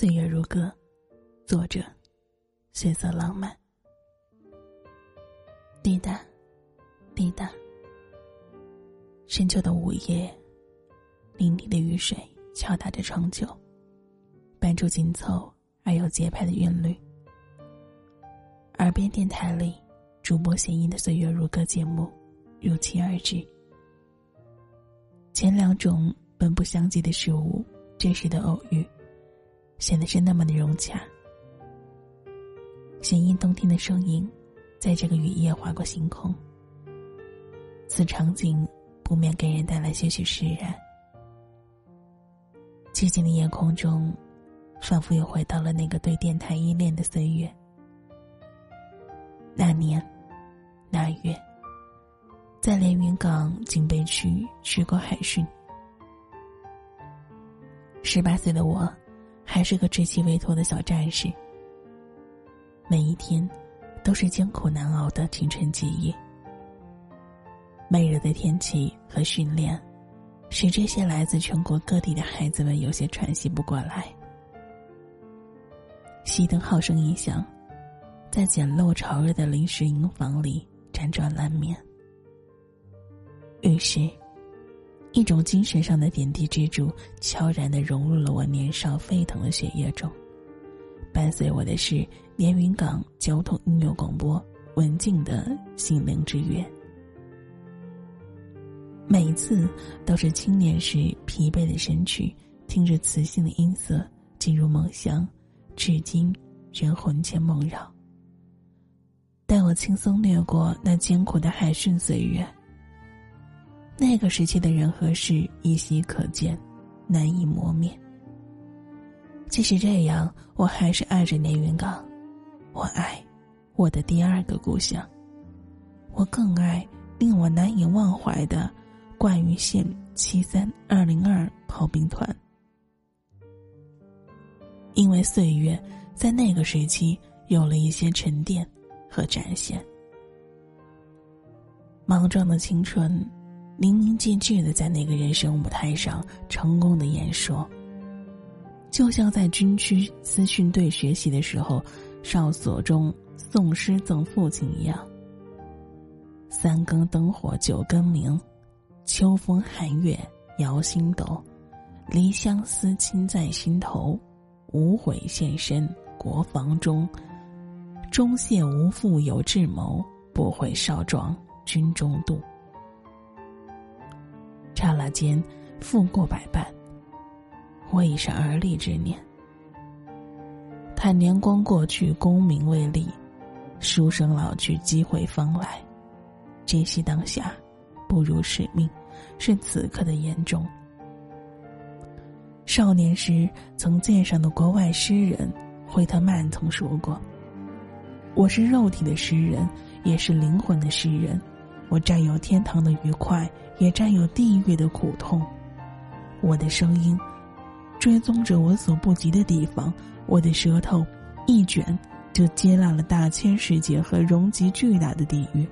岁月如歌，作者：血色浪漫。滴答，滴答。深秋的午夜，淋漓的雨水敲打着窗旧，伴出紧凑而有节拍的韵律。耳边电台里，主播弦音的岁月如歌节目如期而至。前两种本不相及的事物，这时的偶遇。显得是那么的融洽。弦音动听的声音，在这个雨夜划过星空。此场景不免给人带来些许释然。寂静的夜空中，仿佛又回到了那个对电台依恋的岁月。那年，那月，在连云港警备区吃过海训。十八岁的我。还是个稚气未脱的小战士。每一天，都是艰苦难熬的青春记忆。闷热的天气和训练，使这些来自全国各地的孩子们有些喘息不过来。熄灯号声一响，在简陋潮热的临时营房里辗转难眠。于是。一种精神上的点滴支柱，悄然的融入了我年少沸腾的血液中。伴随我的是连云港交通音乐广播文静的心灵之约。每一次都是青年时疲惫的身躯，听着磁性的音色进入梦乡，至今仍魂牵梦绕。带我轻松掠过那艰苦的海训岁月。那个时期的人和事依稀可见，难以磨灭。即使这样，我还是爱着连云港，我爱我的第二个故乡。我更爱令我难以忘怀的灌云县七三二零二炮兵团，因为岁月在那个时期有了一些沉淀和展现。莽撞的青春。淋漓尽致的在那个人生舞台上成功的演说，就像在军区资训队学习的时候，哨所中诵诗赠父亲一样。三更灯火九更明，秋风寒月摇星斗，离乡思亲在心头，无悔献身国防中，忠谢无父有智谋，不悔少壮军中度。那间，富过百般。我已是而立之年。叹年光过去，功名未立；书生老去，机会方来。珍惜当下，不辱使命，是此刻的严重。少年时曾鉴赏的国外诗人惠特曼曾说过：“我是肉体的诗人，也是灵魂的诗人。我占有天堂的愉快。”也占有地狱的苦痛，我的声音追踪着我所不及的地方，我的舌头一卷就接纳了大千世界和容积巨大的地狱。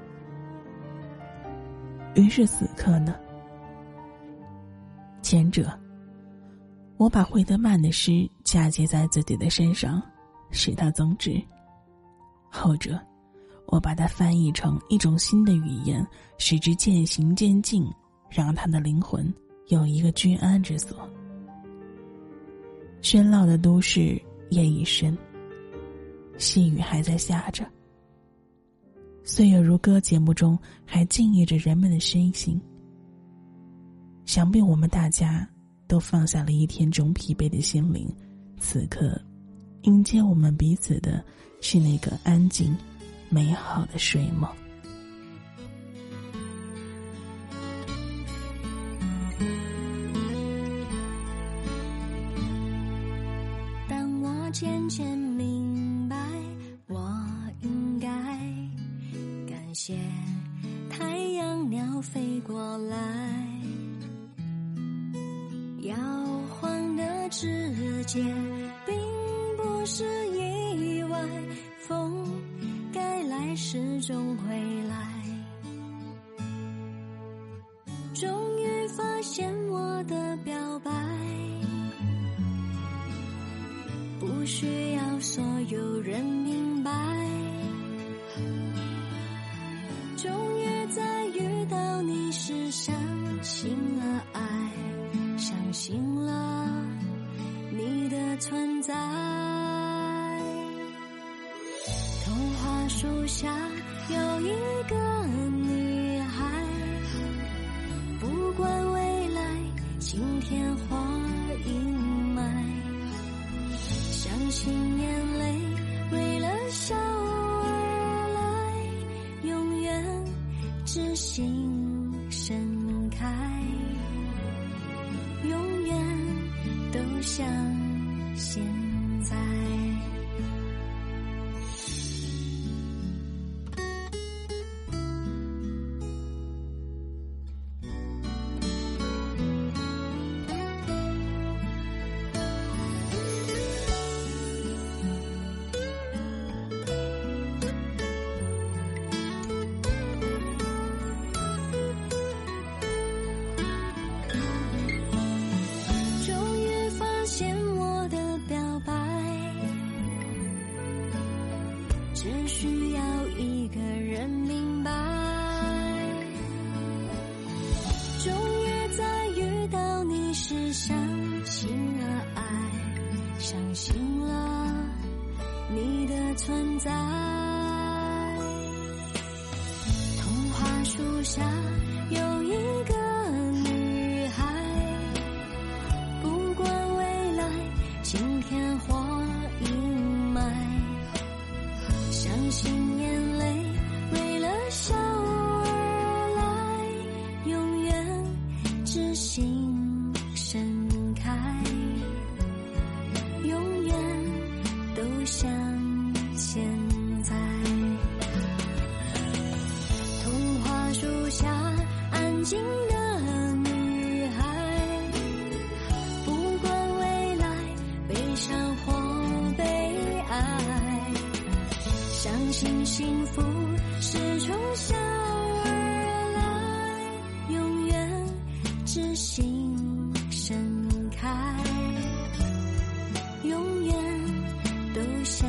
于是此刻呢，前者，我把惠特曼的诗嫁接在自己的身上，使它增值；后者。我把它翻译成一种新的语言，使之渐行渐近，让他的灵魂有一个居安之所。喧闹的都市夜已深，细雨还在下着。岁月如歌节目中还静谧着人们的身心。想必我们大家都放下了一天中疲惫的心灵，此刻迎接我们彼此的是那个安静。美好的睡梦。当我渐渐明白，我应该感谢太阳鸟飞过来，摇晃的指尖，并不是终会来，终于发现我的表白，不需要所有人明白。终于在遇到你时，相信了爱，相信了你的存在。童话树下有一个女孩，不管未来晴天或阴霾，相信眼泪为了笑而来，永远知心盛开，永远都像现在。在。童话树下有一幸福是从小而来，永远知心盛开，永远都像